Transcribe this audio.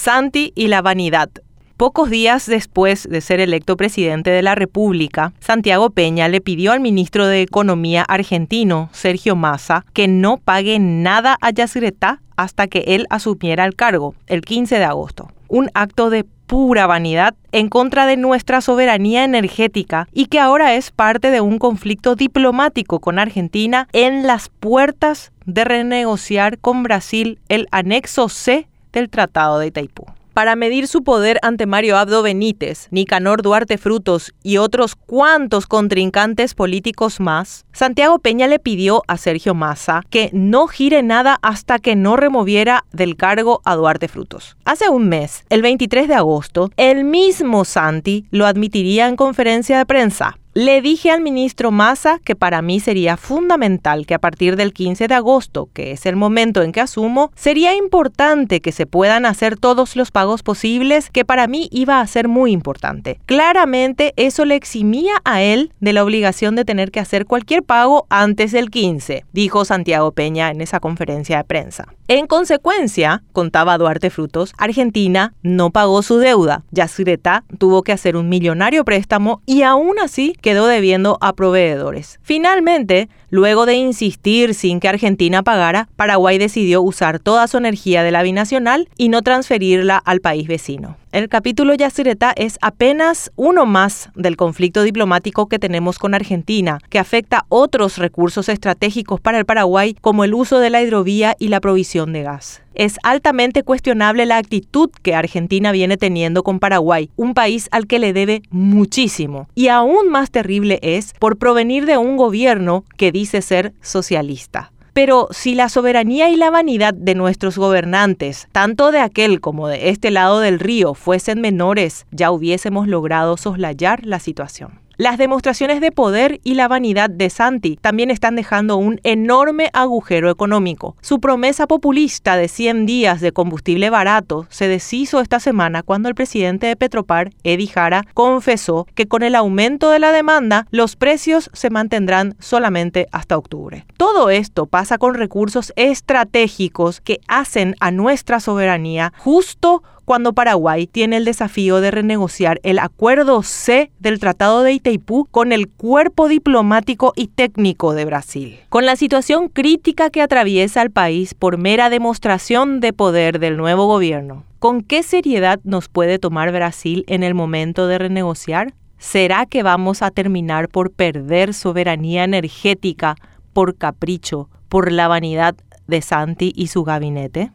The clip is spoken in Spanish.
Santi y la vanidad. Pocos días después de ser electo presidente de la República, Santiago Peña le pidió al ministro de Economía argentino, Sergio Massa, que no pague nada a Yacyretá hasta que él asumiera el cargo, el 15 de agosto. Un acto de pura vanidad en contra de nuestra soberanía energética y que ahora es parte de un conflicto diplomático con Argentina en las puertas de renegociar con Brasil el anexo C del Tratado de Itaipú para medir su poder ante Mario Abdo Benítez, Nicanor Duarte Frutos y otros cuantos contrincantes políticos más, Santiago Peña le pidió a Sergio Massa que no gire nada hasta que no removiera del cargo a Duarte Frutos. Hace un mes, el 23 de agosto, el mismo Santi lo admitiría en conferencia de prensa. Le dije al ministro Massa que para mí sería fundamental que a partir del 15 de agosto, que es el momento en que asumo, sería importante que se puedan hacer todos los pagos posibles, que para mí iba a ser muy importante. Claramente eso le eximía a él de la obligación de tener que hacer cualquier pago antes del 15, dijo Santiago Peña en esa conferencia de prensa. En consecuencia, contaba Duarte Frutos, Argentina no pagó su deuda. Yacyretá tuvo que hacer un millonario préstamo y aún así quedó debiendo a proveedores. Finalmente, luego de insistir sin que Argentina pagara, Paraguay decidió usar toda su energía de la binacional y no transferirla al país vecino. El capítulo Yacyretá es apenas uno más del conflicto diplomático que tenemos con Argentina, que afecta otros recursos estratégicos para el Paraguay como el uso de la hidrovía y la provisión de gas. Es altamente cuestionable la actitud que Argentina viene teniendo con Paraguay, un país al que le debe muchísimo. Y aún más terrible es por provenir de un gobierno que ser socialista. Pero si la soberanía y la vanidad de nuestros gobernantes, tanto de aquel como de este lado del río, fuesen menores, ya hubiésemos logrado soslayar la situación. Las demostraciones de poder y la vanidad de Santi también están dejando un enorme agujero económico. Su promesa populista de 100 días de combustible barato se deshizo esta semana cuando el presidente de Petropar, Edi Jara, confesó que con el aumento de la demanda los precios se mantendrán solamente hasta octubre. Todo esto pasa con recursos estratégicos que hacen a nuestra soberanía justo cuando Paraguay tiene el desafío de renegociar el acuerdo C del Tratado de Itaipú con el cuerpo diplomático y técnico de Brasil. Con la situación crítica que atraviesa el país por mera demostración de poder del nuevo gobierno, ¿con qué seriedad nos puede tomar Brasil en el momento de renegociar? ¿Será que vamos a terminar por perder soberanía energética por capricho, por la vanidad de Santi y su gabinete?